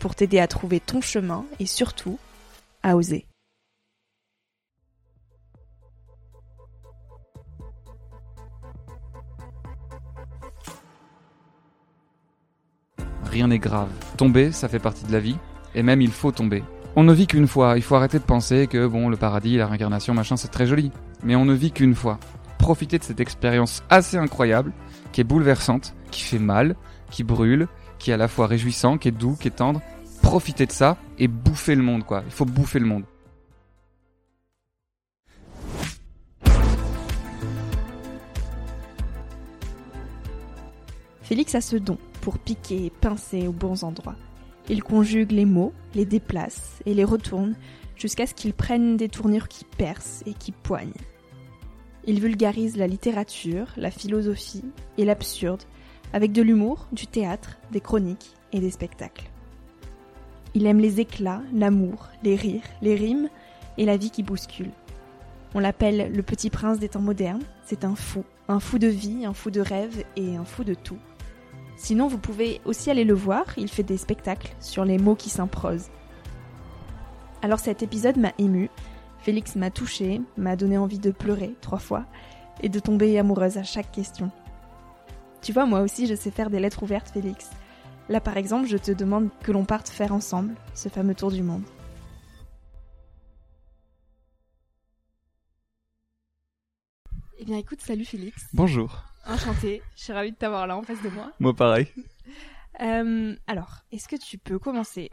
pour t'aider à trouver ton chemin et surtout à oser. Rien n'est grave. Tomber, ça fait partie de la vie, et même il faut tomber. On ne vit qu'une fois, il faut arrêter de penser que bon, le paradis, la réincarnation, machin, c'est très joli. Mais on ne vit qu'une fois. Profitez de cette expérience assez incroyable, qui est bouleversante, qui fait mal, qui brûle, qui est à la fois réjouissant, qui est doux, qui est tendre. Profitez de ça et bouffez le monde, quoi. Il faut bouffer le monde. Félix a ce don pour piquer et pincer aux bons endroits. Il conjugue les mots, les déplace et les retourne jusqu'à ce qu'ils prennent des tournures qui percent et qui poignent. Il vulgarise la littérature, la philosophie et l'absurde avec de l'humour, du théâtre, des chroniques et des spectacles. Il aime les éclats, l'amour, les rires, les rimes et la vie qui bouscule. On l'appelle le petit prince des temps modernes, c'est un fou, un fou de vie, un fou de rêve et un fou de tout. Sinon, vous pouvez aussi aller le voir, il fait des spectacles sur les mots qui s'improsent. Alors cet épisode m'a ému, Félix m'a touché, m'a donné envie de pleurer trois fois et de tomber amoureuse à chaque question. Tu vois, moi aussi je sais faire des lettres ouvertes, Félix. Là par exemple, je te demande que l'on parte faire ensemble ce fameux tour du monde. Eh bien écoute, salut Félix. Bonjour. Enchantée, je suis ravie de t'avoir là en face de moi. Moi pareil. Euh, alors, est-ce que tu peux commencer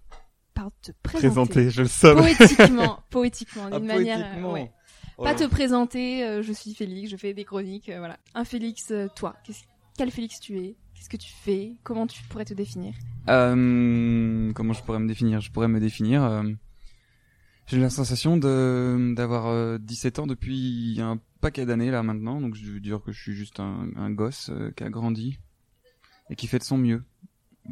par te présenter, Présenter, je le savais. Poétiquement, poétiquement, Ah, d'une manière... euh, poétiquement. ouais. Oh Pas te présenter, euh, je suis Félix, je fais des chroniques, euh, voilà. Un Félix, euh, toi, qu'est-ce- quel Félix tu es? Qu'est-ce que tu fais? Comment tu pourrais te définir? Euh, comment je pourrais me définir? Je pourrais me définir. euh, J'ai la sensation de d'avoir euh, 17 ans depuis un paquet d'années là maintenant, donc je veux dire que je suis juste un, un gosse euh, qui a grandi et qui fait de son mieux.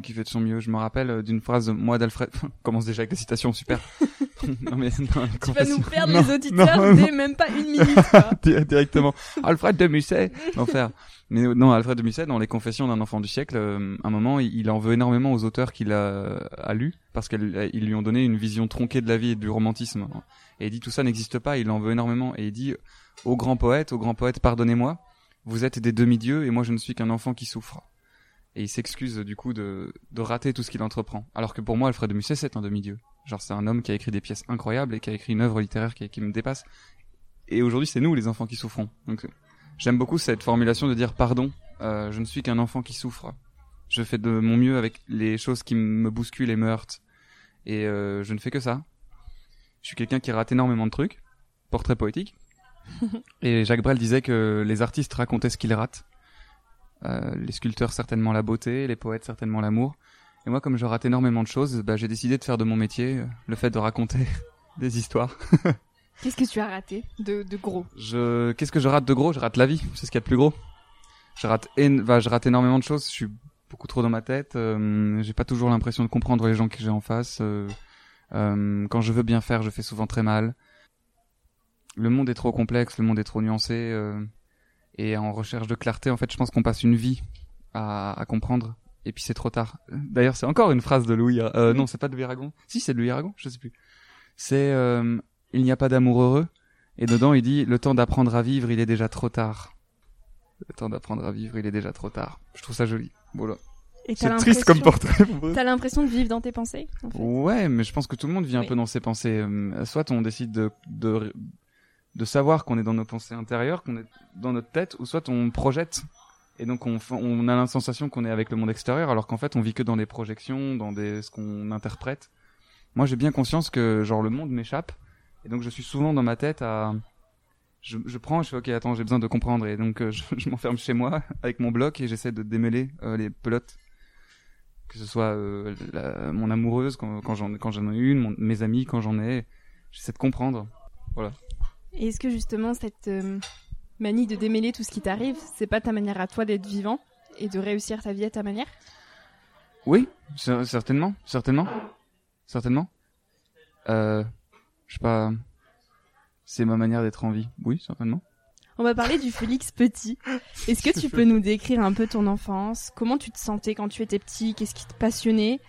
Qui fait de son mieux. Je me rappelle euh, d'une phrase moi d'Alfred. commence déjà avec des citations super. non mais non, Tu vas nous perdre Non, les auditeurs non, dès même pas une minute. quoi. Directement. Alfred de Musset, l'enfer. Mais euh, non, Alfred de Musset, dans les Confessions d'un enfant du siècle, euh, à un moment, il, il en veut énormément aux auteurs qu'il a, a lus, parce qu'ils lui ont donné une vision tronquée de la vie et du romantisme. Et il dit tout ça n'existe pas, il en veut énormément. Et il dit aux grands poètes, aux grands poètes, pardonnez-moi, vous êtes des demi-dieux et moi je ne suis qu'un enfant qui souffre. Et il s'excuse du coup de, de rater tout ce qu'il entreprend. Alors que pour moi, Alfred de Musset, c'est un demi-dieu. Genre c'est un homme qui a écrit des pièces incroyables et qui a écrit une œuvre littéraire qui, qui me dépasse. Et aujourd'hui, c'est nous les enfants qui souffrons. Donc J'aime beaucoup cette formulation de dire pardon, euh, je ne suis qu'un enfant qui souffre. Je fais de mon mieux avec les choses qui me bousculent et me heurtent. Et euh, je ne fais que ça. Je suis quelqu'un qui rate énormément de trucs. Portrait poétique. et Jacques Brel disait que les artistes racontaient ce qu'ils ratent. Euh, les sculpteurs certainement la beauté, les poètes certainement l'amour. Et moi, comme je rate énormément de choses, bah, j'ai décidé de faire de mon métier euh, le fait de raconter des histoires. Qu'est-ce que tu as raté de, de gros? Je, qu'est-ce que je rate de gros? Je rate la vie. C'est ce qu'il y a de plus gros. Je rate, en... bah, je rate énormément de choses. Je suis beaucoup trop dans ma tête. Euh, j'ai pas toujours l'impression de comprendre les gens que j'ai en face. Quand je veux bien faire, je fais souvent très mal. Le monde est trop complexe, le monde est trop nuancé. Euh, et en recherche de clarté, en fait, je pense qu'on passe une vie à, à comprendre. Et puis c'est trop tard. D'ailleurs, c'est encore une phrase de Louis. Euh, non, c'est pas de Louis Aragon. Si, c'est de Louis Aragon. Je sais plus. C'est euh, il n'y a pas d'amour heureux. Et dedans, il dit le temps d'apprendre à vivre, il est déjà trop tard. Le temps d'apprendre à vivre, il est déjà trop tard. Je trouve ça joli. Voilà. C'est triste comme portrait. T'as l'impression de vivre dans tes pensées en fait? Ouais, mais je pense que tout le monde vit un peu dans ses pensées. Euh, Soit on décide de, de, de savoir qu'on est dans nos pensées intérieures, qu'on est dans notre tête, ou soit on projette. Et donc on, a la sensation qu'on est avec le monde extérieur, alors qu'en fait on vit que dans des projections, dans ce qu'on interprète. Moi j'ai bien conscience que genre le monde m'échappe, et donc je suis souvent dans ma tête à... Je, prends, je fais ok attends j'ai besoin de comprendre, et donc euh, je, m'enferme chez moi avec mon bloc et j'essaie de démêler euh, les pelotes que ce soit euh, mon amoureuse quand, j'en ai une, mes amis quand j'en ai, j'essaie de comprendre. Et est-ce que justement cette euh, manie de démêler tout ce qui t'arrive, c'est pas ta manière à toi d'être vivant et de réussir ta vie à ta manière? Oui, cer- certainement, certainement, certainement. Euh, je sais pas, c'est ma manière d'être en vie. Oui, certainement. On va parler du Félix petit. Est-ce que tu peux nous décrire un peu ton enfance? Comment tu te sentais quand tu étais petit? Qu'est-ce qui te passionnait?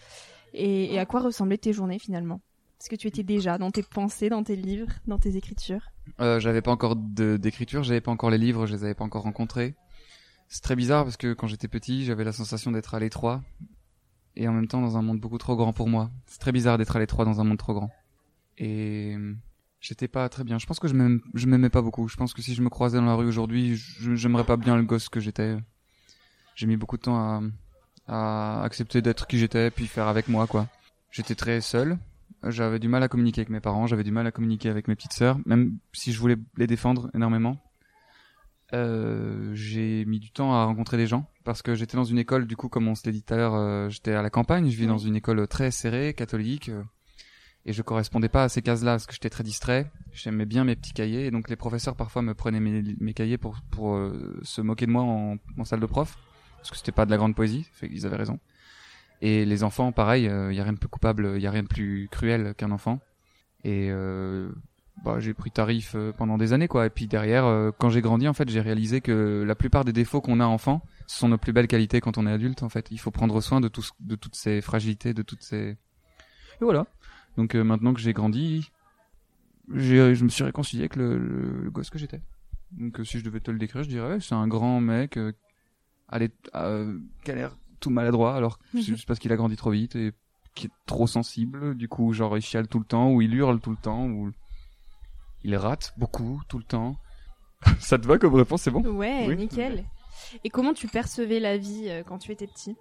Et, et à quoi ressemblaient tes journées finalement? Est-ce que tu étais déjà dans tes pensées, dans tes livres, dans tes écritures Euh, j'avais pas encore d'écriture, j'avais pas encore les livres, je les avais pas encore rencontrés. C'est très bizarre parce que quand j'étais petit, j'avais la sensation d'être à l'étroit et en même temps dans un monde beaucoup trop grand pour moi. C'est très bizarre d'être à l'étroit dans un monde trop grand. Et euh, j'étais pas très bien. Je pense que je m'aimais pas beaucoup. Je pense que si je me croisais dans la rue aujourd'hui, j'aimerais pas bien le gosse que j'étais. J'ai mis beaucoup de temps à, à accepter d'être qui j'étais puis faire avec moi quoi. J'étais très seul. J'avais du mal à communiquer avec mes parents, j'avais du mal à communiquer avec mes petites sœurs, même si je voulais les défendre énormément. Euh, j'ai mis du temps à rencontrer des gens parce que j'étais dans une école, du coup, comme on se l'a dit tout à l'heure, euh, j'étais à la campagne, je vis dans une école très serrée, catholique, euh, et je correspondais pas à ces cases-là parce que j'étais très distrait. J'aimais bien mes petits cahiers, et donc les professeurs parfois me prenaient mes, mes cahiers pour pour euh, se moquer de moi en, en salle de prof parce que c'était pas de la grande poésie, fait qu'ils avaient raison. Et les enfants, pareil, il y a rien de plus coupable, il y a rien de plus cruel qu'un enfant. Et euh, bah, j'ai pris tarif euh, pendant des années, quoi. Et puis derrière, euh, quand j'ai grandi, en fait, j'ai réalisé que la plupart des défauts qu'on a enfant, ce sont nos plus belles qualités quand on est adulte, en fait. Il faut prendre soin de tout, de toutes ces fragilités, de toutes ces. Et voilà. Donc euh, maintenant que j'ai grandi, je me suis réconcilié avec le, le, le gosse que j'étais. Donc euh, si je devais te le décrire, je dirais ouais, c'est un grand mec euh, allez, euh, qui a l'air tout maladroit, alors c'est juste parce qu'il a grandi trop vite et qui est trop sensible. Du coup, genre il chiale tout le temps, ou il hurle tout le temps, ou il rate beaucoup tout le temps. Ça te va comme réponse, c'est bon? Ouais, Oui. nickel. Et comment tu percevais la vie euh, quand tu étais petit?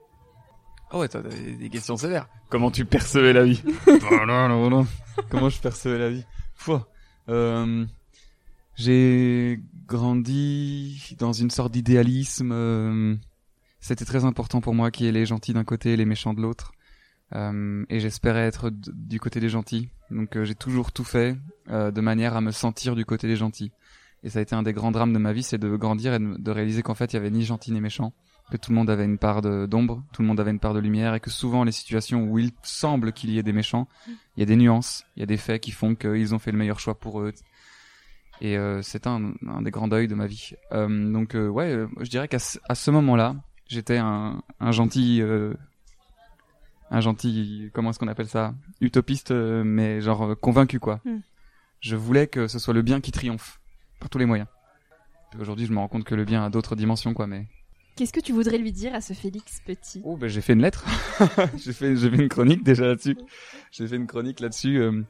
Oh ouais, t'as des, des questions sévères. Comment tu percevais la vie? Comment je percevais la vie? Euh, J'ai grandi dans une sorte d'idéalisme. euh, C'était très important pour moi qu'il y ait les gentils d'un côté et les méchants de l'autre. Euh, et j'espérais être du côté des gentils. Donc euh, j'ai toujours tout fait euh, de manière à me sentir du côté des gentils. Et ça a été un des grands drames de ma vie, c'est de grandir et de, réaliser qu'en fait il y avait ni gentils ni méchants que tout le monde avait une part d'ombre, tout le monde avait une part de lumière, et que souvent les situations où il semble qu'il y ait des méchants, il y a des nuances, il y a des faits qui font qu'ils ont fait le meilleur choix pour eux. Et euh, c'est un, un des grands deuils de ma vie. Euh, donc ouais, je dirais qu'à ce moment-là, j'étais un, un gentil, euh, un gentil, comment est-ce qu'on appelle ça, utopiste, euh, mais genre euh, convaincu quoi. Mm. Je voulais que ce soit le bien qui triomphe par tous les moyens. Aujourd'hui, je me rends compte que le bien a d'autres dimensions quoi, mais Qu'est-ce que tu voudrais lui dire à ce Félix petit? Oh, ben j'ai fait une lettre. j'ai fait, j'ai fait une chronique déjà là-dessus. J'ai fait une chronique là-dessus. euh.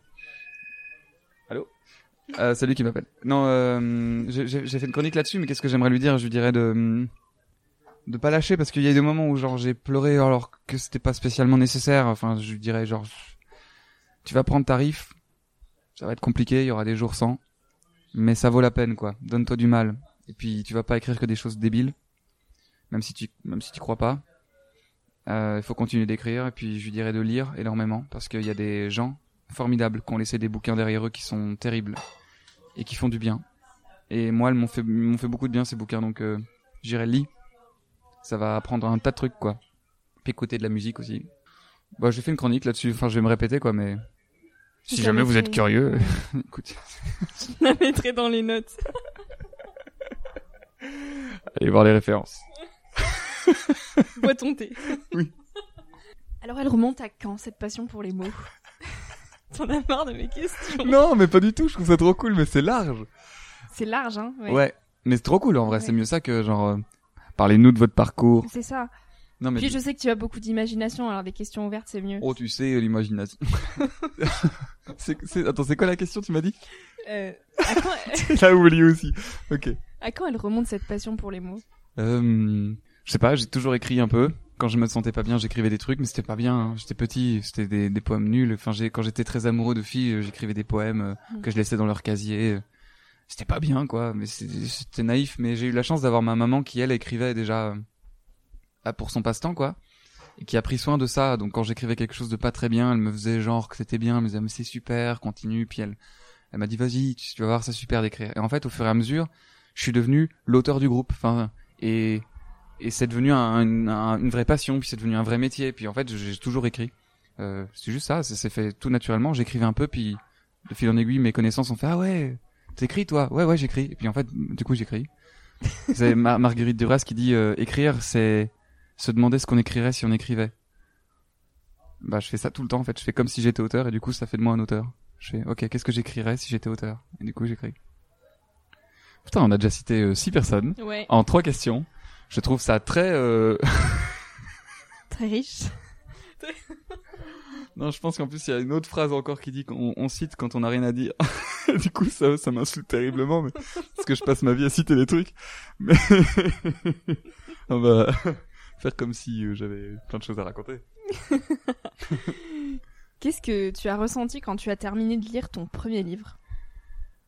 Allô? Euh, C'est lui qui m'appelle. Non, j'ai fait une chronique là-dessus, mais qu'est-ce que j'aimerais lui dire? Je lui dirais de de pas lâcher parce qu'il y a des moments où genre j'ai pleuré alors que c'était pas spécialement nécessaire. Enfin, je dirais genre tu vas prendre tarif, ça va être compliqué, il y aura des jours sans, mais ça vaut la peine quoi. Donne-toi du mal. Et puis tu vas pas écrire que des choses débiles même si tu même si tu crois pas. Euh, il faut continuer d'écrire et puis je lui dirais de lire énormément parce qu'il y a des gens formidables qui ont laissé des bouquins derrière eux qui sont terribles et qui font du bien. Et moi, elles m'ont fait m'ont fait beaucoup de bien ces bouquins donc euh, j'irai lire. Ça va apprendre un tas de trucs quoi. Puis écouter de la musique aussi. Bah, j'ai fait une chronique là-dessus. Enfin, je vais me répéter quoi, mais si Je jamais vous êtes curieux, écoute, Je la mettrai dans les notes. allez voir les références. Bois ton thé. Oui. Alors elle remonte à quand cette passion pour les mots? T'en as marre de mes questions Non, mais pas du tout. Je trouve ça trop cool, mais c'est large. C'est large, hein Ouais. Mais c'est trop cool en vrai. Ouais. C'est mieux ça que genre euh, parlez-nous de votre parcours. C'est ça. Non mais Puis je sais que tu as beaucoup d'imagination, alors des questions ouvertes, c'est mieux. oh tu sais l'imagination. c'est c'est attends c'est quoi la question tu m'as dit? Euh, à, quand... Là oublié aussi. Ok. à quand elle remonte cette passion pour les mots? Euh, je sais pas. J'ai toujours écrit un peu. Quand je me sentais pas bien, j'écrivais des trucs, mais c'était pas bien. hein. J'étais petit, c'était des, des poèmes nuls. Enfin, j'ai quand j'étais très amoureux de filles, euh, j'écrivais des poèmes euh, Mm. que je laissais dans leur casier. C'était pas bien, quoi. Mais c'est- c'était naïf. Mais j'ai eu la chance d'avoir ma maman qui elle écrivait déjà euh, ah, pour son passe-temps, quoi, et qui a pris soin de ça. Donc quand j'écrivais quelque chose de pas très bien, elle me faisait genre que c'était bien, elle me disait mais c'est super, continue. Puis elle, elle m'a dit vas-y, tu vas voir, c'est super d'écrire. Et en fait, au fur et à mesure, je suis devenu l'auteur du groupe. Enfin, et et c'est devenu un- une, un- une vraie passion, puis c'est devenu un vrai métier. Puis en fait, j'ai toujours écrit. Euh, c'est juste ça, s'est fait tout naturellement. J'écrivais un peu, puis de fil en aiguille, mes connaissances ont fait ah ouais, t'écris toi, ouais ouais j'écris. Et puis en fait, du coup j'écris. c'est Mar- Marguerite Duras qui dit euh, écrire, c'est se demander ce qu'on écrirait si on écrivait. Bah je fais ça tout le temps en fait. Je fais comme si j'étais auteur et du coup ça fait de moi un auteur. Je fais ok qu'est-ce que j'écrirais si j'étais auteur? Et du coup j'écris. Putain on a déjà cité euh, six personnes Ouais. en trois questions. Je trouve ça très. Euh... Très riche. non, je pense qu'en plus il y a une autre phrase encore qui dit qu'on on cite quand on n'a rien à dire. du coup, ça, ça m'insulte terriblement, mais parce que je passe ma vie à citer des trucs. Mais on va faire comme si euh, j'avais plein de choses à raconter. Qu'est-ce que tu as ressenti quand tu as terminé de lire ton premier livre?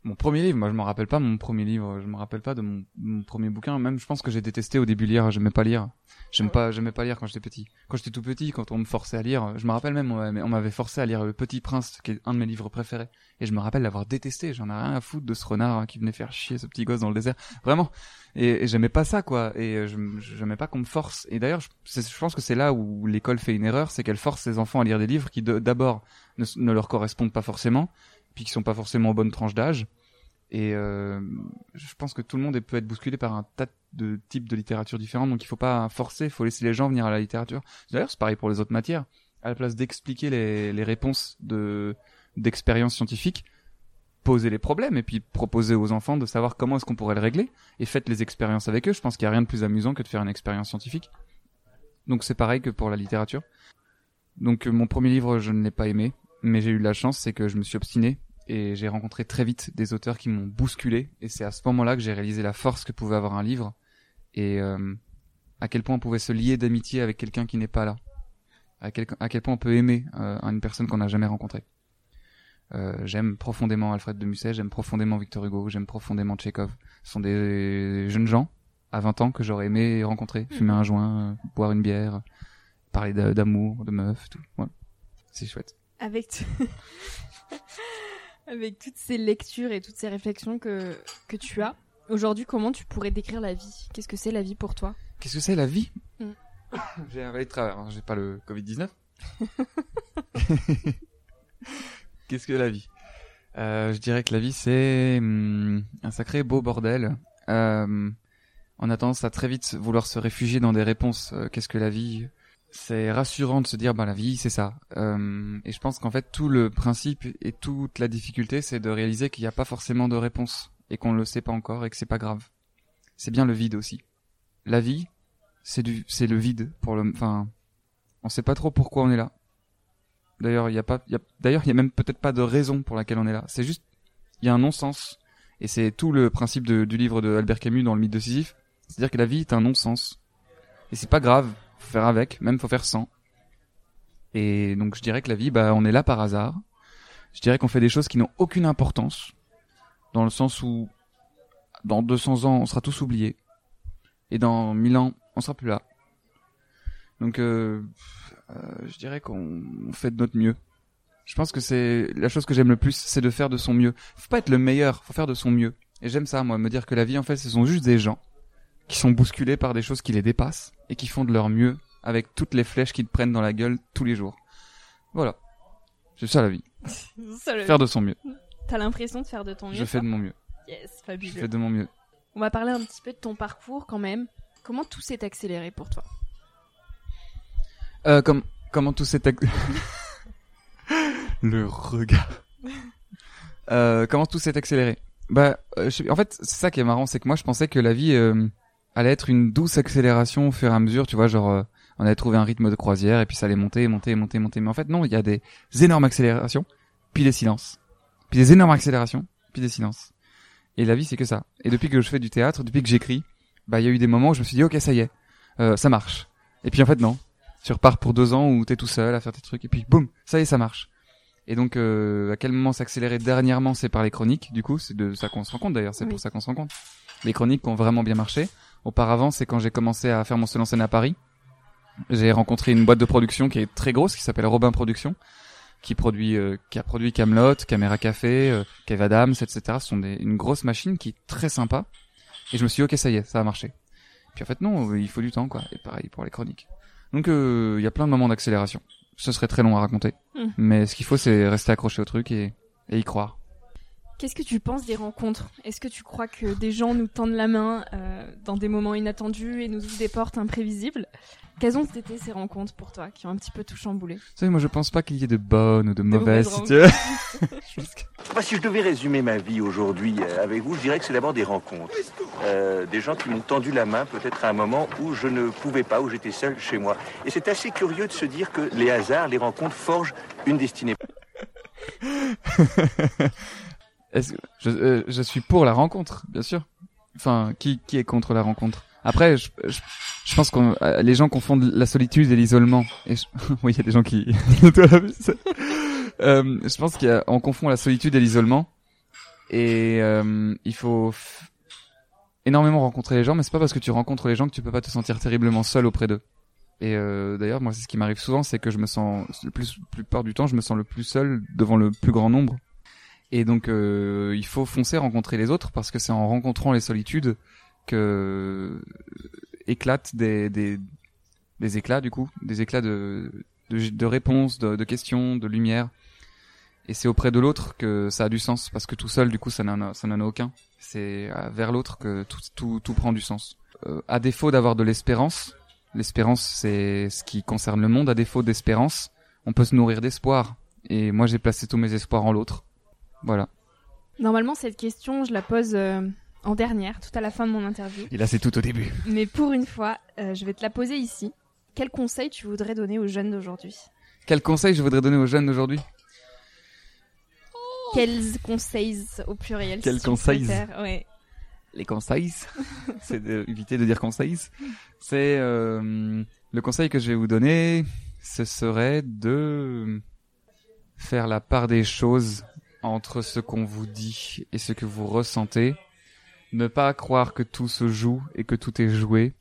Mon premier livre, moi je me rappelle pas mon premier livre, je me rappelle pas de mon, mon premier bouquin. Même je pense que j'ai détesté au début lire, j'aimais pas lire. J'aime pas, j'aimais pas lire quand j'étais petit. Quand j'étais tout petit, quand on me forçait à lire, je me rappelle même, on m'avait- forcé à lire Le Petit Prince, qui est un de mes livres préférés. Et je me rappelle l'avoir détesté. J'en ai rien à foutre de ce renard hein, qui venait faire chier ce petit gosse dans le désert. Vraiment. Et, et j'aimais pas ça, quoi. Et euh, je j'aimais pas qu'on me force. Et d'ailleurs, je, pense que c'est là où l'école fait une erreur, c'est qu'elle force ses enfants à lire des livres qui d'abord ne leur correspondent pas forcément, puis qui sont pas forcément aux bonnes tranches d'âge. Et euh, je pense que tout le monde peut être bousculé par un tas de types de littérature différents, donc il faut pas forcer, il faut laisser les gens venir à la littérature. D'ailleurs, c'est pareil pour les autres matières. À la place d'expliquer les, les réponses de d'expériences scientifiques, posez les problèmes et puis proposez aux enfants de savoir comment est-ce qu'on pourrait le régler et faites les expériences avec eux. Je pense qu'il y a rien de plus amusant que de faire une expérience scientifique. Donc c'est pareil que pour la littérature. Donc euh, mon premier livre, je ne l'ai pas aimé, mais j'ai eu de la chance, c'est que je me suis obstiné et j'ai rencontré très vite des auteurs qui m'ont bousculé. Et c'est à ce moment-là que j'ai réalisé la force que pouvait avoir un livre et euh, à quel point on pouvait se lier d'amitié avec quelqu'un qui n'est pas là. À quel, à quel point on peut aimer euh, une personne qu'on n'a jamais rencontrée. Euh, j'aime profondément Alfred de Musset j'aime profondément Victor Hugo j'aime profondément Tchekhov. Ce sont des jeunes gens à 20 ans que j'aurais aimé rencontrer fumer un joint euh, boire une bière parler d'a- d'amour de meufs tout. Voilà. c'est chouette Avec, toutes ces lectures et toutes ces réflexions que, que tu as, aujourd'hui, comment tu pourrais décrire la vie? Qu'est-ce que c'est la vie pour toi? Qu'est-ce que c'est la vie? Mm. J'ai un valet de travers, hein, j'ai pas le Covid-19. Qu'est-ce que la vie? Euh, Je dirais que la vie c'est hum, un sacré beau bordel. Euh, on a tendance à très vite vouloir se réfugier dans des réponses. Euh, Qu'est-ce que la vie? C'est rassurant de se dire bah la vie c'est ça. Euh, et je pense qu'en fait tout le principe et toute la difficulté c'est de réaliser qu'il n'y a pas forcément de réponse et qu'on ne le sait pas encore et que c'est pas grave. C'est bien le vide aussi. La vie, c'est du c'est le vide pour le enfin on sait pas trop pourquoi on est là d'ailleurs il y a pas y a d'ailleurs il y a même peut-être pas de raison pour laquelle on est là c'est juste il y a un non-sens et c'est tout le principe du livre de Albert Camus dans le mythe de Sisyphe c'est-à-dire que la vie est un non-sens et c'est pas grave faire avec même faut faire sans et donc je dirais que la vie bah on est là par hasard je dirais qu'on fait des choses qui n'ont aucune importance dans le sens où dans 200 ans on sera tous oubliés et dans 1000 ans on sera plus là. Donc, euh, euh, je dirais qu'on fait de notre mieux. Je pense que c'est la chose que j'aime le plus, c'est de faire de son mieux. Faut pas être le meilleur, faut faire de son mieux. Et j'aime ça, moi, me dire que la vie, en fait, ce sont juste des gens qui sont bousculés par des choses qui les dépassent et qui font de leur mieux avec toutes les flèches qu'ils te prennent dans la gueule tous les jours. Voilà. C'est ça la vie. Ça, le- Faire de son mieux. T'as l'impression de faire de ton mieux. Je fais de mon mieux. Yes, Je fabuleux. fais de mon mieux. On va parler un petit peu de ton parcours quand même. Comment tout s'est accéléré pour toi? Euh, comme, comment tout s'est ac- le regard. Euh, comment tout s'est accéléré? Bah, euh, je en fait, c'est ça qui est marrant, c'est que moi, je pensais que la vie euh, allait être une douce accélération au fur et à mesure, tu vois, genre, euh, on allait trouver un rythme de croisière et puis ça allait monter, monter, monter, monter. Mais en fait, non, il y a des énormes accélérations, puis des silences, puis des énormes accélérations, puis des silences. Et la vie, c'est que ça. Et depuis que je fais du théâtre, depuis que j'écris, bah, il y a eu des moments où je me suis dit, ok, ça y est, euh, ça marche. Et puis en fait, non. Tu repars pour deux ans où t'es tout seul à faire tes trucs et puis boum, ça y est, ça marche. Et donc, euh, à quel moment s'accélérer dernièrement, c'est par les chroniques. Du coup, c'est de ça qu'on se rend compte d'ailleurs. C'est Oui. pour ça qu'on se rend compte. Les chroniques ont vraiment bien marché. Auparavant, c'est quand j'ai commencé à faire mon seul en scène à Paris. J'ai rencontré une boîte de production qui est très grosse, qui s'appelle Robin Productions, qui produit, euh, qui a produit Camelot, Caméra Café, euh, Kev Adams, etc. Ce sont des, une grosse machine qui est très sympa. Et je me suis dit, ok, ça y est, ça a marché. Puis en fait, non, euh, il faut du temps, quoi. Et pareil pour les chroniques. Donc, euh, il y a plein de moments d'accélération. Ce serait très long à raconter. Mm. Mais ce qu'il faut, c'est rester accroché au truc et, et y croire. Qu'est-ce que tu penses des rencontres? Est-ce que tu crois que des gens nous tendent la main euh, dans des moments inattendus et nous ouvrent des portes imprévisibles? Quelles ont été ces rencontres pour toi qui ont un petit peu tout chamboulé? Vous savez, moi, je pense pas qu'il y ait de bonnes ou de mauvaises mauvaises. si tu veux. Je pense que- Moi, si je devais résumer ma vie aujourd'hui euh, avec vous, je dirais que c'est d'abord des rencontres. Euh, des gens qui m'ont tendu la main peut-être à un moment où je ne pouvais pas, où j'étais seul chez moi. Et c'est assez curieux de se dire que les hasards, les rencontres forgent une destinée. Est-ce que je, euh, je suis pour la rencontre, bien sûr. Enfin, qui, qui est contre la rencontre? Après, je, je, je pense que les gens confondent la solitude et l'isolement. Et oui, il y a des gens qui. Euh, je pense qu'on confond la solitude et l'isolement. Et euh, il faut énormément rencontrer les gens, mais c'est pas parce que tu rencontres les gens que tu peux pas te sentir terriblement seul auprès d'eux. Et euh, d'ailleurs, moi, c'est ce qui m'arrive souvent, c'est que je me sens le plus, plupart du temps, je me sens le plus seul devant le plus grand nombre. Et donc, euh, il faut foncer rencontrer les autres parce que c'est en rencontrant les solitudes que éclatent des, des, des éclats, du coup, des éclats de, de, de réponses, de, de questions, de lumière. Et c'est auprès de l'autre que ça a du sens parce que tout seul, du coup, ça n'en a, a aucun. C'est euh, vers l'autre que tout, tout, tout prend du sens. Euh, à défaut d'avoir de l'espérance, l'espérance c'est ce qui concerne le monde. À défaut d'espérance, on peut se nourrir d'espoir. Et moi, j'ai placé tous mes espoirs en l'autre. Voilà. Normalement, cette question, je la pose euh, en dernière, tout à la fin de mon interview. Et là, c'est tout au début. Mais pour une fois, euh, je vais te la poser ici. Quel conseil tu voudrais donner aux jeunes d'aujourd'hui? Quel conseil je voudrais donner aux jeunes d'aujourd'hui? Quels conseils au pluriel Quels si conseils? Ouais. Les conseils, c'est d'éviter de dire conseils? C'est euh, le conseil que je vais vous donner, ce serait de faire la part des choses entre ce qu'on vous dit et ce que vous ressentez. Ne pas croire que tout se joue et que tout est joué,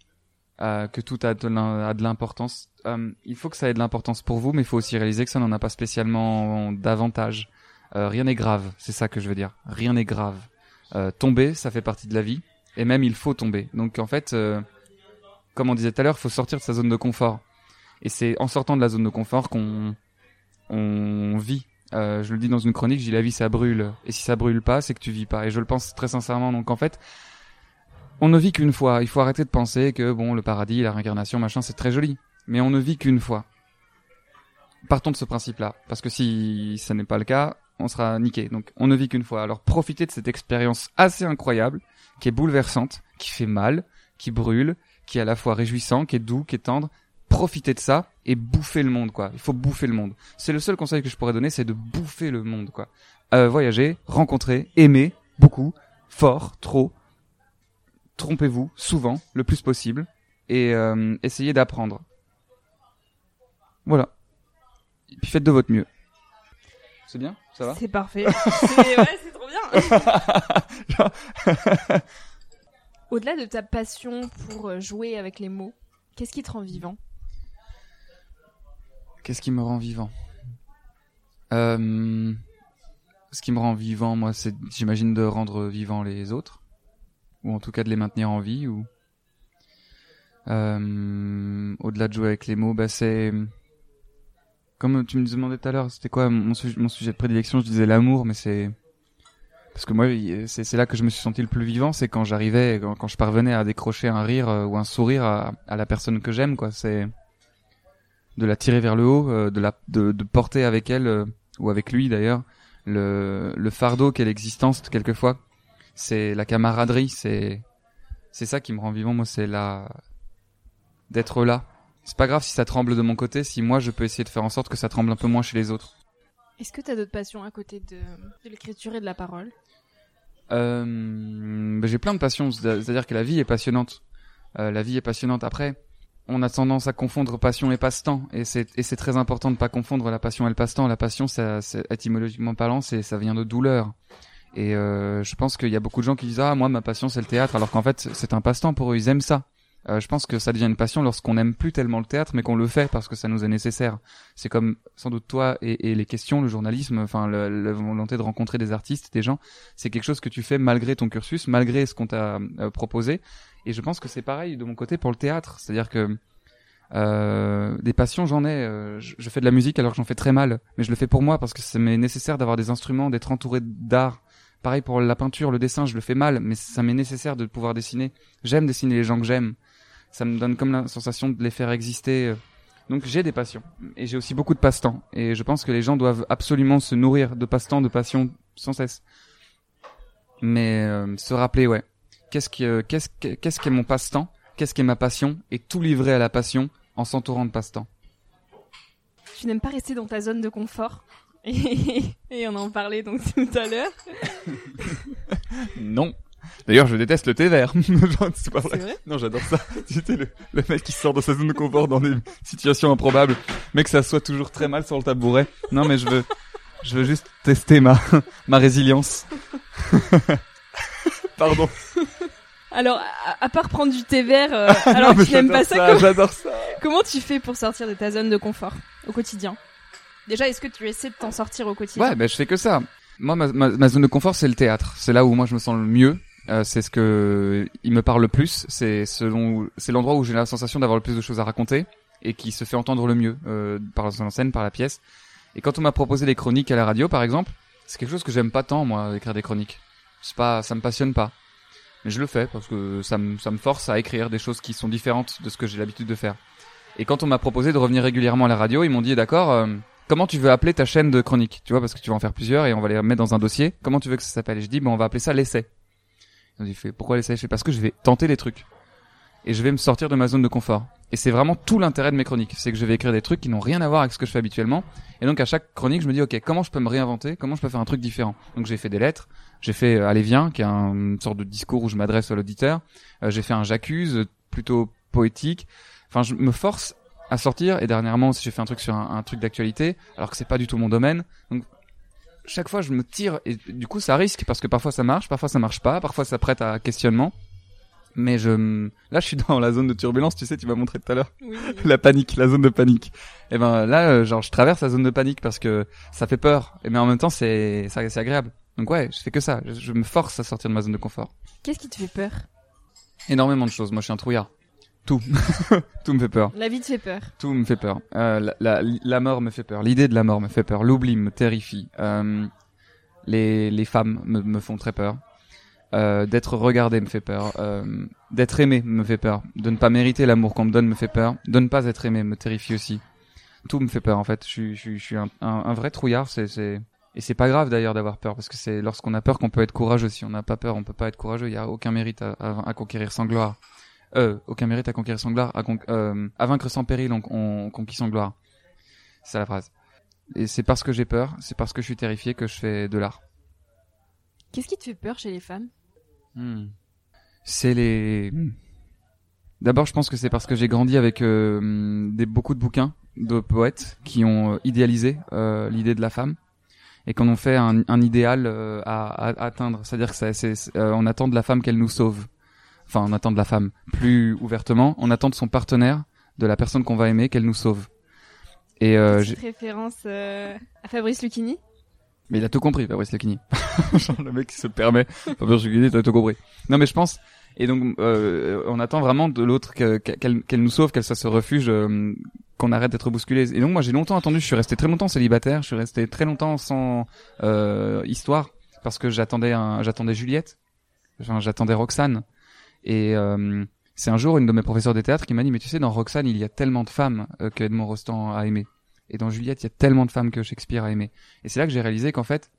euh, que tout a de l'importance. Euh, il faut que ça ait de l'importance pour vous, mais il faut aussi réaliser que ça n'en a pas spécialement davantage. Euh, rien n'est grave, c'est ça que je veux dire. Rien n'est grave. Tomber, ça fait partie de la vie, et même il faut tomber. Donc en fait, comme on disait tout à l'heure, il faut sortir de sa zone de confort. Et c'est en sortant de la zone de confort qu'on on vit. Euh, je le dis dans une chronique, dis la vie ça brûle. Et si ça brûle pas, c'est que tu vis pas. Et je le pense très sincèrement. Donc en fait, on ne vit qu'une fois. Il faut arrêter de penser que bon, le paradis, la réincarnation, machin, c'est très joli. Mais on ne vit qu'une fois. Partons de ce principe-là. Parce que si ça n'est pas le cas, on sera niqué. Donc on ne vit qu'une fois. Alors profitez de cette expérience assez incroyable, qui est bouleversante, qui fait mal, qui brûle, qui est à la fois réjouissant, qui est doux, qui est tendre. Profitez de ça et bouffez le monde, quoi. Il faut bouffer le monde. C'est le seul conseil que je pourrais donner, c'est de bouffer le monde, quoi. Euh, voyager, rencontrer, aimer, beaucoup, fort, trop. Trompez-vous, souvent, le plus possible, et euh, essayez d'apprendre. Voilà. Et puis faites de votre mieux. C'est bien? Ça va? C'est parfait. c'est ouais, c'est trop bien. Au-delà de ta passion pour jouer avec les mots, Qu'est-ce qui te rend vivant? Qu'est-ce qui me rend vivant euh, Ce qui me rend vivant, moi, c'est, j'imagine, de rendre vivants les autres, ou en tout cas de les maintenir en vie, ou euh, au-delà de jouer avec les mots, bah c'est comme tu me demandais tout à l'heure, c'était quoi mon, sujet, de prédilection Je disais l'amour, mais c'est parce que moi, c'est là que je me suis senti le plus vivant, c'est quand j'arrivais, quand, je parvenais à décrocher un rire euh, ou un sourire à la personne que j'aime, quoi. C'est de la tirer vers le haut, euh, de la de, de, porter avec elle euh, ou avec lui d'ailleurs le, le fardeau qu'est l'existence quelquefois. C'est la camaraderie, c'est c'est ça qui me rend vivant. Moi, c'est la d'être là. C'est pas grave si ça tremble de mon côté, si moi je peux essayer de faire en sorte que ça tremble un peu moins chez les autres. Est-ce que tu as d'autres passions à côté de, de l'écriture et de la parole? Euh, ben, J'ai plein de passions, c'est-à-dire que la vie est passionnante. Euh, la vie est passionnante. Après, on a tendance à confondre passion et passe-temps, et c'est très important de pas confondre la passion et le passe-temps. La passion, ça, étymologiquement parlant, c'est ça vient de douleur. Et euh, je pense qu'il y a beaucoup de gens qui disent ah moi ma passion c'est le théâtre, alors qu'en fait c'est un passe-temps pour eux, ils aiment ça. Euh, je pense que ça devient une passion lorsqu'on n'aime plus tellement le théâtre, mais qu'on le fait parce que ça nous est nécessaire. C'est comme sans doute toi et, et les questions, le journalisme, enfin la volonté de rencontrer des artistes, des gens, c'est quelque chose que tu fais malgré ton cursus, malgré ce qu'on t'a euh, proposé. Et je pense que c'est pareil de mon côté pour le théâtre, c'est-à-dire que euh, des passions, j'en ai. Euh, je, je, fais de la musique alors que j'en fais très mal, mais je le fais pour moi parce que ça m'est nécessaire d'avoir des instruments, d'être entouré d'art. Pareil pour la peinture, le dessin, je le fais mal, mais ça m'est nécessaire de pouvoir dessiner. J'aime dessiner les gens que j'aime ça me donne comme la sensation de les faire exister. Euh. Donc j'ai des passions et j'ai aussi beaucoup de passe-temps et je pense que les gens doivent absolument se nourrir de passe-temps, de passion sans cesse. Mais euh, se rappeler, ouais, qu'est-ce qui, euh, qu'est-ce qu'est-ce qu'est mon passe-temps, qu'est-ce qu'est ma passion et tout livrer à la passion en s'entourant de passe-temps. Tu n'aimes pas rester dans ta zone de confort et, et on en parlait donc tout à l'heure. non. D'ailleurs, je déteste le thé vert. c'est pas vrai. non, j'adore ça. C'était le, le mec qui sort de sa zone de confort dans des situations improbables, mais que ça soit toujours très mal sur le tabouret. Non, mais je veux, je veux juste tester ma, ma résilience. Pardon. Alors, à, part prendre du thé vert, euh, alors tu n'aimes pas ça, J'adore ça. Comment tu fais pour sortir de ta zone de confort au quotidien? Déjà, est-ce que tu essaies de t'en sortir au quotidien? Ouais, ben je fais que ça. Moi, ma, ma, ma zone de confort, c'est le théâtre. C'est là où moi je me sens le mieux. Euh, c'est ce que il me parle le plus. C'est selon c'est l'endroit où j'ai la sensation d'avoir le plus de choses à raconter et qui se fait entendre le mieux euh, par la scène, par la pièce. Et quand on m'a proposé des chroniques à la radio, par exemple, c'est quelque chose que j'aime pas tant moi écrire des chroniques. C'est pas, ça me passionne pas. Mais je le fais parce que ça me ça me force à écrire des choses qui sont différentes de ce que j'ai l'habitude de faire. Et quand on m'a proposé de revenir régulièrement à la radio, ils m'ont dit d'accord. Euh, comment tu veux appeler ta chaîne de chroniques? Tu vois, parce que tu vas en faire plusieurs et on va les mettre dans un dossier. Comment tu veux que ça s'appelle? Et je dis, bon, on va appeler ça l'essai. Il fait pourquoi l'essai? Je fais parce que je vais tenter des trucs et je vais me sortir de ma zone de confort. Et c'est vraiment tout l'intérêt de mes chroniques, c'est que je vais écrire des trucs qui n'ont rien à voir avec ce que je fais habituellement. Et donc à chaque chronique, je me dis ok, comment je peux me réinventer? Comment je peux faire un truc différent? Donc j'ai fait des lettres, j'ai fait euh, Allez viens, qui est une sorte de discours où je m'adresse à l'auditeur. Euh, j'ai fait un j'accuse, plutôt poétique. Enfin, je me force à sortir. Et dernièrement, j'ai fait un truc sur un, un truc d'actualité, alors que c'est pas du tout mon domaine. Donc chaque fois je me tire et du coup ça risque parce que parfois ça marche, parfois ça marche pas, parfois ça prête à questionnement. Mais je là je suis dans la zone de turbulence, tu sais, tu m'as montré tout à l'heure. la panique, la zone de panique. Et ben là euh, genre je traverse la zone de panique parce que ça fait peur et mais en même temps c'est c'est agréable. Donc ouais, je fais que ça, je, je me force à sortir de ma zone de confort. Qu'est-ce qui te fait peur? Énormément de choses. Moi je suis un trouillard. Tout. tout me fait peur. La vie te fait peur. Tout me fait peur. Euh, la, la, la, mort me fait peur. L'idée de la mort me fait peur. L'oubli me terrifie. Euh, les, les femmes me, me font très peur. Euh, d'être regardé me fait peur. D'être aimé me fait peur. De ne pas mériter l'amour qu'on me donne me fait peur. De ne pas être aimé me terrifie aussi. Tout me fait peur en fait. Je suis, je, je suis un, un, un, vrai trouillard. C'est, c'est... Et c'est pas grave d'ailleurs d'avoir peur parce que c'est lorsqu'on a peur qu'on peut être courageux. Si on n'a pas peur, on peut pas être courageux. Il y a aucun mérite à, à, à conquérir sans gloire euh, aucun mérite à conquérir sans gloire, à, euh, à vaincre sans péril, on, on conquit sans gloire. C'est la phrase. Et c'est parce que j'ai peur, c'est parce que je suis terrifié que je fais de l'art. Qu'est-ce qui te fait peur chez les femmes? Hmm. C'est les. Hmm. D'abord, je pense que c'est parce que j'ai grandi avec euh, des beaucoup de bouquins de poètes qui ont euh, idéalisé l'idée de la femme et qu'on ont fait un, un idéal à, à, atteindre. C'est-à-dire que c'est, on attend de la femme qu'elle nous sauve enfin on attend de la femme plus ouvertement, on attend de son partenaire, de la personne qu'on va aimer, qu'elle nous sauve. Et euh, j'ai référence euh, à Fabrice Lucchini. Mais il a tout compris, Fabrice Lucchini. le mec qui se permet. Fabrice Lucchini, t'as tout compris. Non, mais je pense. Et donc, euh, on attend vraiment de l'autre qu'elle nous sauve, qu'elle soit ce refuge, euh, qu'on arrête d'être bousculé. Et donc, moi, j'ai longtemps attendu. Je suis resté très longtemps célibataire. Je suis resté très longtemps sans euh, histoire parce que j'attendais j'attendais Juliette. Enfin, j'attendais Roxane. Et euh, c'est un jour une de mes professeurs de théâtre qui m'a dit mais tu sais dans Roxane il y a tellement de femmes euh, que Edmond Rostand a aimé et dans Juliette il y a tellement de femmes que Shakespeare a aimé et c'est là que j'ai réalisé qu'en fait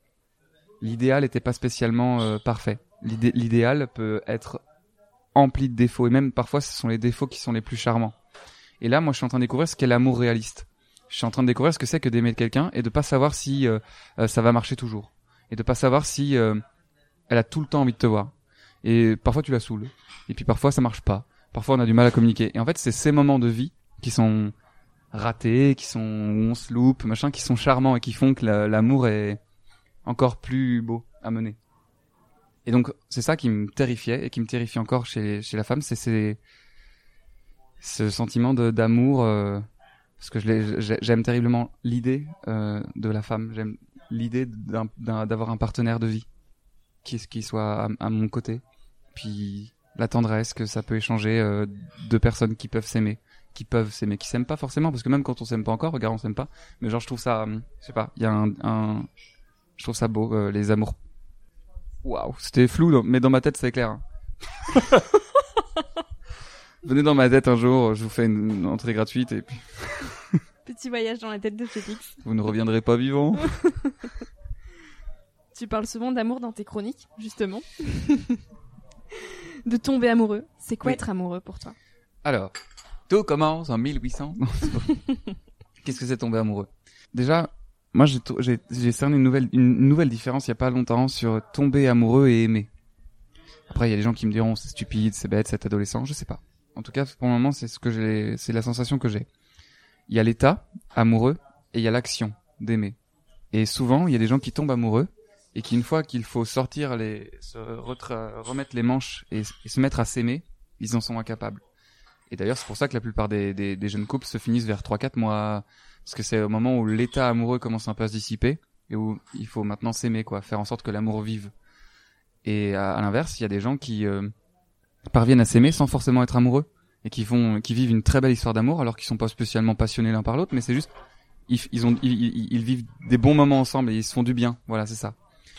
l'idéal n'était pas spécialement euh, parfait l'idéal peut être empli de défauts. Et même parfois ce sont les défauts qui sont les plus charmants. Et là moi je suis en train de découvrir ce qu'est l'amour réaliste. Je suis en train de découvrir ce que c'est que d'aimer quelqu'un et de pas savoir si euh, euh, ça va marcher toujours. Et de pas savoir si elle a tout le temps envie de te voir. Et parfois tu la saoules. Et puis parfois ça marche pas. Parfois on a du mal à communiquer. Et en fait c'est ces moments de vie qui sont ratés qui sont où on se loupe machin qui sont charmants et qui font que l'amour est encore plus beau à mener et donc c'est ça qui me terrifiait et qui me terrifie encore chez chez la femme c'est ce sentiment d'amour euh, parce que j'aime terriblement l'idée euh, de la femme. J'aime l'idée d'avoir un, partenaire de vie qui, qui soit à mon côté. Puis la tendresse que ça peut échanger euh, deux personnes qui peuvent s'aimer qui peuvent s'aimer qui s'aiment pas forcément parce que même quand on s'aime pas encore regarde on s'aime pas. Mais genre je trouve ça euh, je sais pas il y a un, un, je trouve ça beau euh, les amours waouh c'était flou mais dans ma tête c'est clair. Venez dans ma tête un jour je vous fais une, entrée gratuite et puis petit voyage dans la tête de Félix. Vous ne reviendrez pas vivant. Tu parles souvent d'amour dans tes chroniques justement. De tomber amoureux. C'est quoi être amoureux pour toi? Alors, tout commence en 1800. Qu'est-ce que c'est tomber amoureux? Déjà, moi j'ai cerné une nouvelle, une nouvelle différence il y a pas longtemps sur tomber amoureux et aimer. Après, il y a des gens qui me diront c'est stupide, c'est bête, c'est adolescent, je sais pas. En tout cas, pour le moment, c'est ce que j'ai, c'est la sensation que j'ai. Il y a l'état amoureux et il y a l'action d'aimer. Et souvent, il y a des gens qui tombent amoureux et qu'une fois qu'il faut sortir les, se remettre les manches et, se mettre à s'aimer, ils en sont incapables. Et d'ailleurs, c'est pour ça que la plupart des, des, des jeunes couples se finissent vers 3-4 mois, parce que c'est au moment où l'état amoureux commence un peu à se dissiper et où il faut maintenant s'aimer, quoi, faire en sorte que l'amour vive. Et à, l'inverse, il y a des gens qui euh, parviennent à s'aimer sans forcément être amoureux et qui font, qui vivent une très belle histoire d'amour alors qu'ils sont pas spécialement passionnés l'un par l'autre, mais c'est juste ils, ont ils, vivent des bons moments ensemble et ils se font du bien. Voilà, c'est ça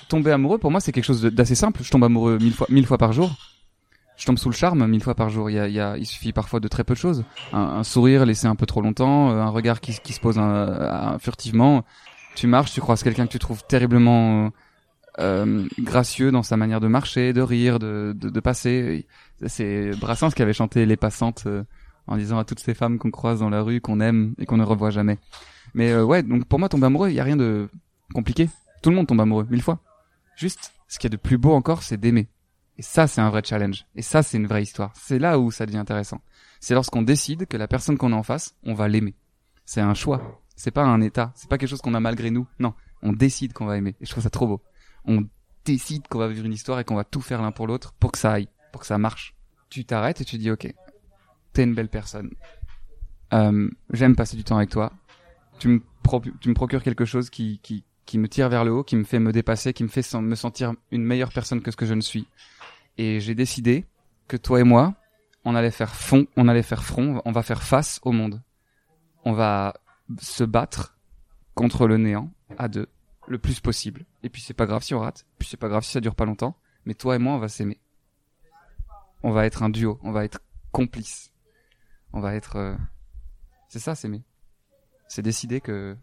tomber amoureux, pour moi, c'est quelque chose d'assez simple. Je tombe amoureux mille fois, mille fois par jour. Je tombe sous le charme mille fois par jour. Il, y a, il, y a, il suffit parfois de très peu de choses. Un, sourire laissé un peu trop longtemps, euh, un regard qui, qui se pose un, furtivement. Tu marches, tu croises quelqu'un que tu trouves terriblement euh, gracieux dans sa manière de marcher, de rire, de, de, de passer. C'est Brassens qui avait chanté Les Passantes euh, en disant à toutes ces femmes qu'on croise dans la rue, qu'on aime et qu'on ne revoit jamais. Mais euh, ouais, donc pour moi, tomber amoureux, il y a rien de compliqué. Tout le monde tombe amoureux, mille fois. Juste, ce qu'il y a de plus beau encore, c'est d'aimer. Et ça, c'est un vrai challenge. Et ça, c'est une vraie histoire. C'est là où ça devient intéressant. C'est lorsqu'on décide que la personne qu'on a en face, on va l'aimer. C'est un choix. C'est pas un état. C'est pas quelque chose qu'on a malgré nous. Non. On décide qu'on va aimer. Et je trouve ça trop beau. On décide qu'on va vivre une histoire et qu'on va tout faire l'un pour l'autre pour que ça aille, pour que ça marche. Tu t'arrêtes et tu dis, ok, t'es une belle personne. Euh, j'aime passer du temps avec toi. Tu me, procures quelque chose qui, qui, qui me tire vers le haut, qui me fait me dépasser, qui me fait me sentir une meilleure personne que ce que je ne suis. Et j'ai décidé que toi et moi, on allait faire fond, on allait faire front, on va faire face au monde. On va se battre contre le néant à deux, le plus possible. Et puis c'est pas grave si on rate, puis c'est pas grave si ça dure pas longtemps, mais toi et moi on va s'aimer. On va être un duo, on va être complices. On va être euh, c'est ça s'aimer. C'est décider que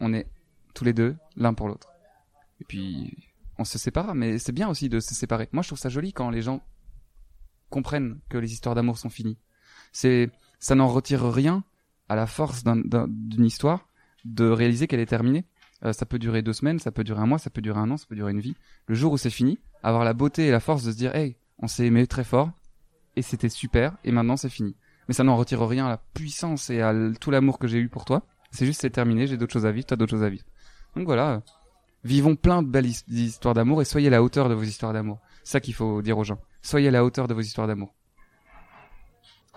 on est tous les deux, l'un pour l'autre. Et puis, on se sépare, mais c'est bien aussi de se séparer. Moi, je trouve ça joli quand les gens comprennent que les histoires d'amour sont finies. C'est, ça n'en retire rien à la force d'une histoire de réaliser qu'elle est terminée. Euh, ça peut durer deux semaines, ça peut durer un mois, ça peut durer un an, ça peut durer une vie. Le jour où c'est fini, avoir la beauté et la force de se dire, hey, on s'est aimé très fort, et c'était super, et maintenant c'est fini. Mais ça n'en retire rien à la puissance et à tout l'amour que j'ai eu pour toi. C'est juste c'est terminé, j'ai d'autres choses à vivre, toi d'autres choses à vivre. Donc voilà, vivons plein de belles histoires d'amour et soyez à la hauteur de vos histoires d'amour. C'est ça qu'il faut dire aux gens. Soyez à la hauteur de vos histoires d'amour.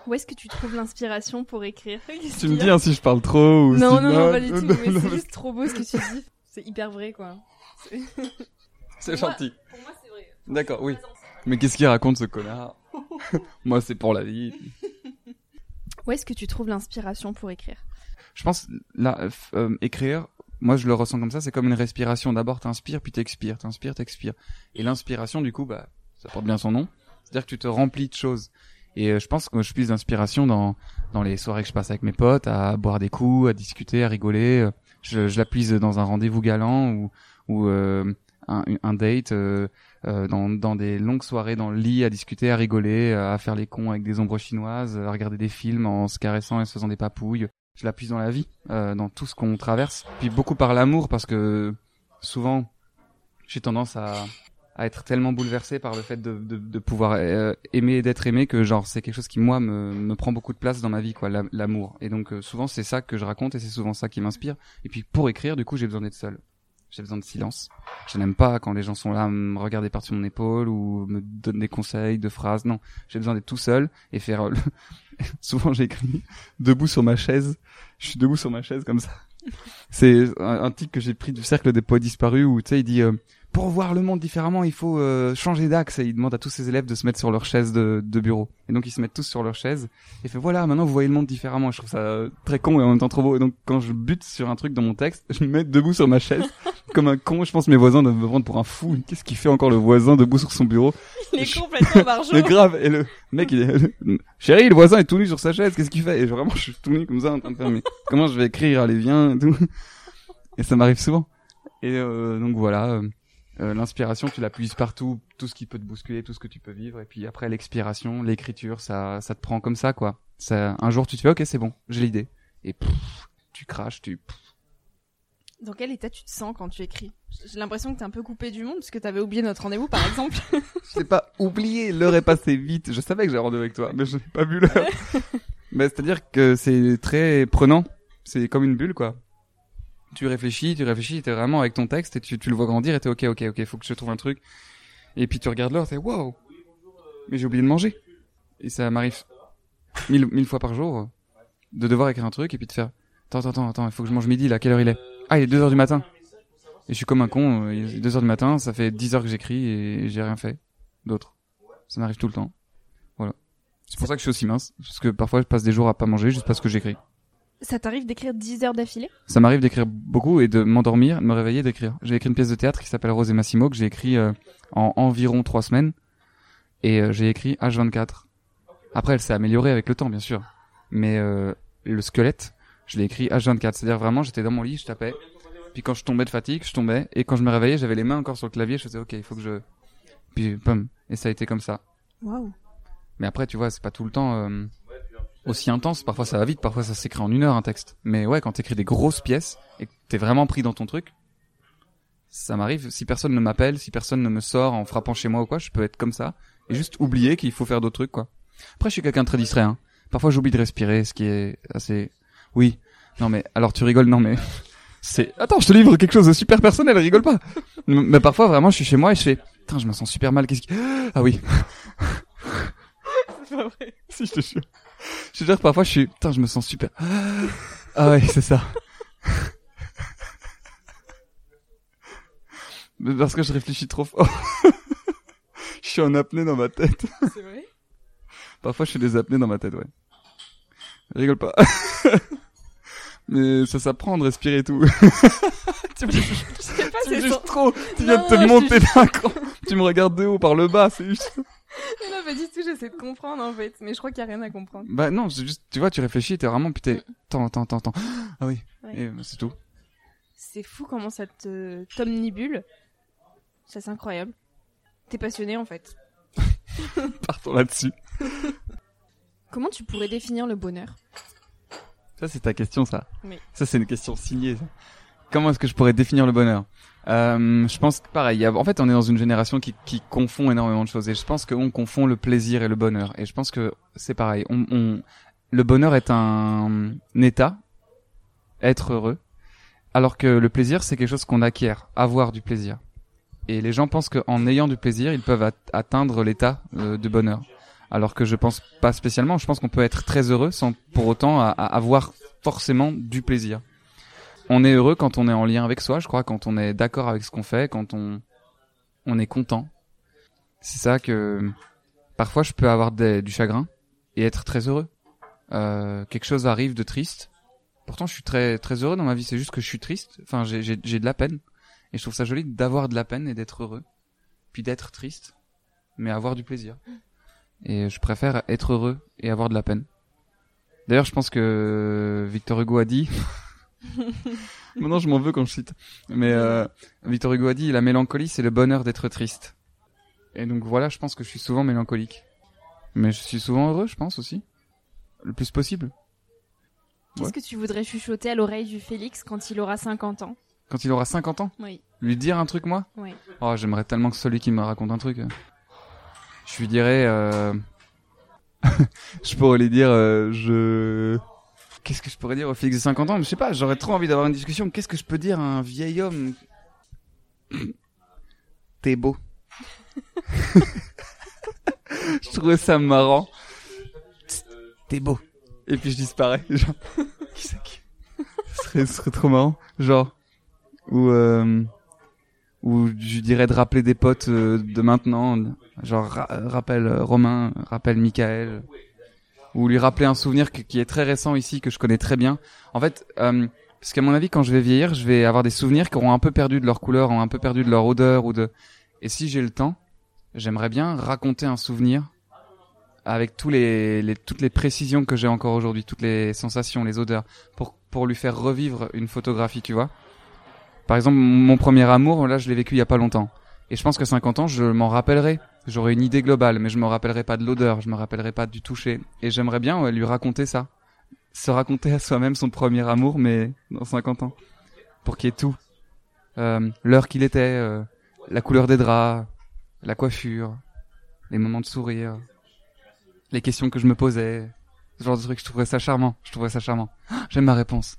Où est-ce que tu trouves l'inspiration pour écrire Tu me dis hein, si je parle trop ou Non, si... non, non, pas du tout. non, mais non, c'est juste trop beau ce que tu dis. C'est hyper vrai, quoi. C'est gentil. Pour moi, c'est vrai. D'accord, oui. Mais qu'est-ce qu'il raconte ce connard Moi, c'est pour la vie. Où est-ce que tu trouves l'inspiration pour écrire? Je pense là, euh, écrire, moi je le ressens comme ça, c'est comme une respiration. D'abord t'inspires, puis t'expires, t'inspires, t'expires. Et l'inspiration, du coup, bah, ça porte bien son nom. C'est-à-dire que tu te remplis de choses. Et euh, je pense que je puise d'inspiration dans dans les soirées que je passe avec mes potes, à boire des coups, à discuter, à rigoler. Je, je la puise dans un rendez-vous galant ou ou euh, un, un date, euh, euh, dans dans des longues soirées dans le lit, à discuter, à rigoler, à faire les cons avec des ombres chinoises, à regarder des films en se caressant et se faisant des papouilles je la puise dans la vie, euh, dans tout ce qu'on traverse. Puis beaucoup par l'amour, parce que souvent, j'ai tendance à, à être tellement bouleversé par le fait de, pouvoir euh, aimer et d'être aimé que genre c'est quelque chose qui moi me, prend beaucoup de place dans ma vie, quoi, la- l'amour. Et donc euh, souvent c'est ça que je raconte et c'est souvent ça qui m'inspire. Et puis pour écrire, du coup, j'ai besoin d'être seul. J'ai besoin de silence. Je n'aime pas quand les gens sont là à me regarder par-dessus mon épaule ou me donnent des conseils de phrases. Non, j'ai besoin d'être tout seul et faire. euh, le- Souvent, j'écris debout sur ma chaise. Je suis debout sur ma chaise comme ça. C'est un, un que j'ai pris du cercle des poètes disparus où tu sais, il dit euh, pour voir le monde différemment, il faut euh, changer d'axe et il demande à tous ses élèves de se mettre sur leur chaise de, de bureau. Et donc ils se mettent tous sur leur chaise et fait voilà, maintenant vous voyez le monde différemment. Je trouve ça euh, très con et en même temps trop beau. Et donc quand je bute sur un truc dans mon texte, je me mets debout sur ma chaise comme un con. Je pense que mes voisins doivent me prendre pour un fou. Qu'est-ce qu'il fait encore le voisin debout sur son bureau? Il est complètement barjot. mais grave, et le mec, il est, chérie, le voisin est tout nu sur sa chaise, qu'est-ce qu'il fait? Et je- vraiment, je suis tout nu comme ça, en train de faire, mais comment je vais écrire, allez, viens, et tout. Et ça m'arrive souvent. Et euh, donc voilà, euh, l'inspiration, tu la puises partout, tout ce qui peut te bousculer, tout ce que tu peux vivre, et puis après l'expiration, l'écriture, ça, ça te prend comme ça, quoi. Ça, un jour, tu te fais, ok, c'est bon, j'ai l'idée. Et pff, tu craches, tu, Dans quel état tu te sens quand tu écris? J'ai l'impression que t'es un peu coupé du monde parce que t'avais oublié notre rendez-vous, par exemple. Je sais pas oublié, l'heure est passée vite. Je savais que j'avais rendez-vous avec toi, mais je n'ai pas vu l'heure. mais c'est-à-dire que c'est très prenant. C'est comme une bulle, quoi. Tu réfléchis, tu réfléchis, t'es vraiment avec ton texte et tu, tu le vois grandir et t'es ok, ok, ok, faut que je trouve un truc. Et puis tu regardes l'heure, t'es wow, mais j'ai oublié de manger. Et ça m'arrive mille, mille fois par jour de devoir écrire un truc et puis de faire attends, attends, attends, attends, il faut que je mange midi là, quelle heure il est? Ah, il est 2 heures du matin. Et je suis comme un con, euh, il est 2 heures du matin, ça fait 10 heures que j'écris et j'ai rien fait d'autre. Ça m'arrive tout le temps. Voilà. C'est pour ça que je suis aussi mince, parce que parfois je passe des jours à pas manger juste parce que j'écris. Ça t'arrive d'écrire 10 heures d'affilée? Ça m'arrive d'écrire beaucoup et de m'endormir, de me réveiller, d'écrire. J'ai écrit une pièce de théâtre qui s'appelle Rose et Massimo que j'ai écrit euh, en environ trois semaines et euh, j'ai écrit H24. Après, elle s'est améliorée avec le temps, bien sûr, mais euh, le squelette, je l'ai écrit H24. C'est-à-dire vraiment, j'étais dans mon lit, je tapais, puis quand je tombais de fatigue, je tombais et quand je me réveillais, j'avais les mains encore sur le clavier, je faisais OK, il faut que je, puis pam, et ça a été comme ça. Waouh. Mais après, tu vois, c'est pas tout le temps euh, aussi intense. Parfois, ça va vite. Parfois, ça s'écrit en une heure un texte. Mais ouais, quand t'écris des grosses pièces et que t'es vraiment pris dans ton truc, ça m'arrive. Si personne ne m'appelle, si personne ne me sort en frappant chez moi ou quoi, je peux être comme ça et juste oublier qu'il faut faire d'autres trucs, quoi. Après, je suis quelqu'un de très distrait. Hein. Parfois, j'oublie de respirer, ce qui est assez. Oui. Non mais alors tu rigoles Non mais c'est. Attends, je te livre quelque chose de super personnel. Rigole pas. mais parfois, vraiment, je suis chez moi et je fais. Putain, je me sens super mal. Qu'est-ce qui Ah oui. C'est pas vrai. Si, je te jure. Je te jure, parfois, je suis, putain, je me sens super. Ah ouais, c'est ça. Mais Parce que je réfléchis trop fort. je suis en apnée dans ma tête. C'est vrai? Parfois, je fais des apnées dans ma tête, ouais. Rigole pas. Mais ça s'apprend de respirer et tout. tu me tu juges trop. Tu viens de te monter te d'un cran. Tu me regardes de haut par le bas, c'est juste. Non, pas du tout, j'essaie de comprendre en fait. Mais je crois qu'il y a rien à comprendre. Bah non, c'est juste, tu vois, tu réfléchis, t'es vraiment, puis t'es, attends, attends, attends, attends. Ah oui. Ouais. Et bah, c'est tout. C'est fou comment ça te t'omnibule. Ça, c'est incroyable. T'es passionné en fait. Partons là-dessus. Comment tu pourrais définir le bonheur? Ça, c'est ta question, ça. Oui. Ça, c'est une question signée, ça. Comment est-ce que je pourrais définir le bonheur? Euh, Je pense que pareil. En fait, on est dans une génération qui, qui confond énormément de choses. Et je pense qu'on confond le plaisir et le bonheur. Et je pense que c'est pareil. On, on... Le bonheur est un, un état, être heureux. Alors que le plaisir, c'est quelque chose qu'on acquiert, avoir du plaisir. Et les gens pensent qu'en ayant du plaisir, ils peuvent at- atteindre l'état euh, de bonheur. Alors que je pense pas spécialement. Je pense qu'on peut être très heureux sans pour autant avoir forcément du plaisir. On est heureux quand on est en lien avec soi, je crois, quand on est d'accord avec ce qu'on fait, quand on on est content. C'est ça que parfois je peux avoir des- du chagrin et être très heureux. Euh, quelque chose arrive de triste. Pourtant, je suis très très heureux dans ma vie. C'est juste que je suis triste. Enfin, j'ai j'ai j'ai de la peine. Et je trouve ça joli d'avoir de la peine et d'être heureux, puis d'être triste, mais avoir du plaisir. Et je préfère être heureux et avoir de la peine. D'ailleurs, je pense que Victor Hugo a dit. Maintenant, je m'en veux quand je cite. Mais euh, Victor Hugo a dit la mélancolie, c'est le bonheur d'être triste. Et donc voilà, je pense que je suis souvent mélancolique. Mais je suis souvent heureux, je pense aussi. Le plus possible. Qu'est-ce Ouais. que tu voudrais chuchoter à l'oreille du Félix quand il aura 50 ans? Quand il aura 50 ans, Oui, lui dire un truc, moi? Oui. Oh, j'aimerais tellement que celui qui me raconte un truc. euh, Je lui dirais... Euh... je pourrais lui dire... euh, je... Qu'est-ce que je pourrais dire au Félix de 50 ans? Je sais pas, j'aurais trop envie d'avoir une discussion. Qu'est-ce que je peux dire à un vieil homme? T'es beau. je trouvais ça marrant. T'es beau. Et puis je disparais. Genre, qui c'est qui? Ce serait, trop marrant. Genre, ou... Euh ou je dirais de rappeler des potes euh, de maintenant, genre ra- rappelle euh, Romain, rappelle Michael, ou lui rappeler un souvenir qui- est très récent ici que je connais très bien. En fait, euh, parce qu'à mon avis, quand je vais vieillir, je vais avoir des souvenirs qui auront un peu perdu de leur couleur, ont un peu perdu de leur odeur ou de. Et si j'ai le temps, j'aimerais bien raconter un souvenir avec tous les, les toutes les précisions que j'ai encore aujourd'hui, toutes les sensations, les odeurs, pour pour lui faire revivre une photographie, tu vois. Par exemple, mon premier amour, là, je l'ai vécu il y a pas longtemps. Et je pense que 50 ans, je m'en rappellerai. J'aurai une idée globale, mais je me rappellerai pas de l'odeur, je me rappellerai pas du toucher. Et j'aimerais bien ouais, lui raconter ça. Se raconter à soi-même son premier amour, mais dans 50 ans. Pour qu'il y ait tout. Euh, L'heure qu'il était, euh, la couleur des draps, la coiffure, les moments de sourire, les questions que je me posais. Ce genre de truc, je trouverais ça charmant. Je trouverais ça charmant. Ah, J'aime ma réponse.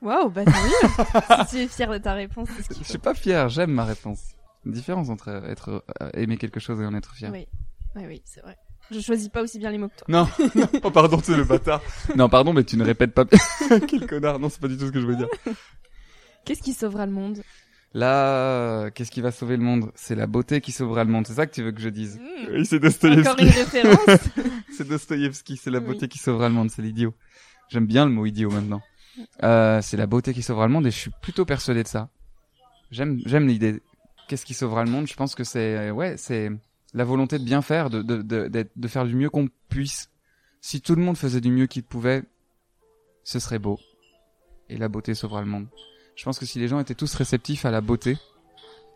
Waouh, bah tant mieux Si tu es fier de ta réponse, c'est ce Je suis pas fier, j'aime ma réponse. Différence entre être euh, aimer quelque chose et en être fier. Oui, oui, oui, c'est vrai. Je choisis pas aussi bien les mots que toi. Non, non, oh pardon, tu es le bâtard. non, pardon, mais tu ne répètes pas. Quel connard. Non, c'est pas du tout ce que je veux dire. Qu'est-ce qui sauvera le monde? Là, qu'est-ce qui va sauver le monde? C'est la beauté qui sauvera le monde. C'est ça que tu veux que je dise? Mmh. Oui, c'est Encore Dostoïevski. une référence c'est Dostoïevski. C'est la Oui. beauté qui sauvera le monde. C'est l'idiot. J'aime bien le mot idiot maintenant. Euh, c'est la beauté qui sauvera le monde et je suis plutôt persuadé de ça. J'aime, j'aime l'idée. Qu'est-ce qui sauvera le monde Je pense que c'est, ouais, c'est la volonté de bien faire, de, de, de, de faire du mieux qu'on puisse. Si tout le monde faisait du mieux qu'il pouvait, ce serait beau. Et la beauté sauvera le monde. Je pense que si les gens étaient tous réceptifs à la beauté,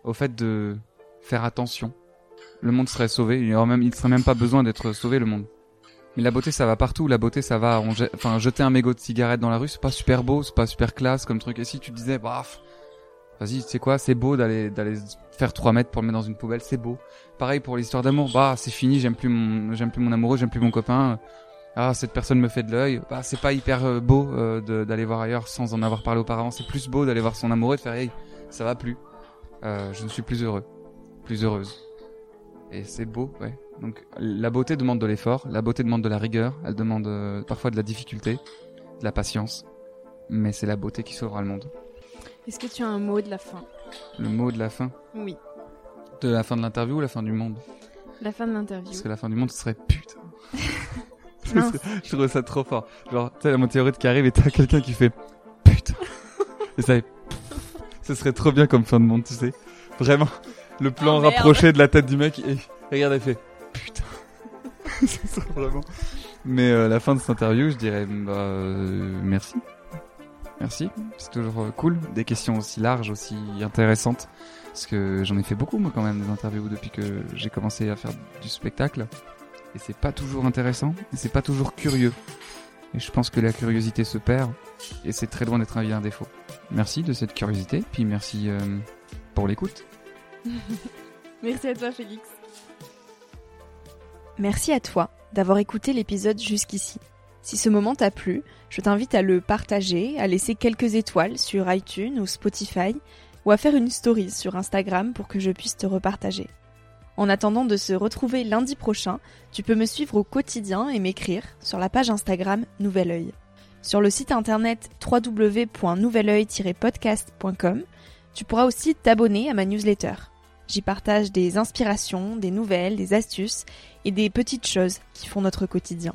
au fait de faire attention, le monde serait sauvé. Il aurait même, il serait même pas besoin d'être sauvé, le monde. Mais la beauté, ça va partout. La beauté, ça va. On enfin, jeter un mégot de cigarette dans la rue, c'est pas super beau, c'est pas super classe comme truc. Et si tu disais, bref, vas-y, tu sais quoi, c'est beau d'aller d'aller faire 3 mètres pour le mettre dans une poubelle, c'est beau. Pareil pour l'histoire d'amour. Bah, c'est fini, j'aime plus mon, j'aime plus mon amoureux, j'aime plus mon copain. Ah, cette personne me fait de l'œil. Bah, c'est pas hyper euh, beau euh, d'aller voir ailleurs sans en avoir parlé auparavant. C'est plus beau d'aller voir son amoureux et de faire, hey, ça va plus. Euh, je ne suis plus heureux, plus heureuse. Et c'est beau, ouais. Donc la beauté demande de l'effort, la beauté demande de la rigueur, elle demande parfois de la difficulté, de la patience. Mais c'est la beauté qui sauvera le monde. Est-ce que tu as un mot de la fin Le mot de la fin, Oui, de la fin de l'interview ou la fin du monde la fin de l'interview. Parce que la fin du monde, ce serait putain. Je trouve ça trop fort. Genre, tu sais, la météorite qui arrive et t'as quelqu'un qui fait putain. Et ça fait Ce serait trop bien comme fin de monde, tu sais. Vraiment. Le plan Oh, merde. rapproché de la tête du mec et regarde, elle fait putain. ça serait vraiment. Mais euh, la fin de cette interview, je dirais bah euh, merci. Merci. C'est toujours euh, cool. Des questions aussi larges, aussi intéressantes. Parce que j'en ai fait beaucoup, moi, quand même, des interviews depuis que j'ai commencé à faire du spectacle. Et c'est pas toujours intéressant, et c'est pas toujours curieux. Et je pense que la curiosité se perd, et c'est très loin d'être un vilain défaut. Merci de cette curiosité, puis merci euh, pour l'écoute. Merci à toi, Félix. Merci à toi d'avoir écouté l'épisode jusqu'ici. Si ce moment t'a plu, je t'invite à le partager, à laisser quelques étoiles sur iTunes ou Spotify, ou à faire une story sur Instagram pour que je puisse te repartager. En attendant de se retrouver lundi prochain, tu peux me suivre au quotidien et m'écrire sur la page Instagram Nouvel Oeil. Sur le site internet www.nouveloeil-podcast.com, tu pourras aussi t'abonner à ma newsletter. J'y partage des inspirations, des nouvelles, des astuces et des petites choses qui font notre quotidien.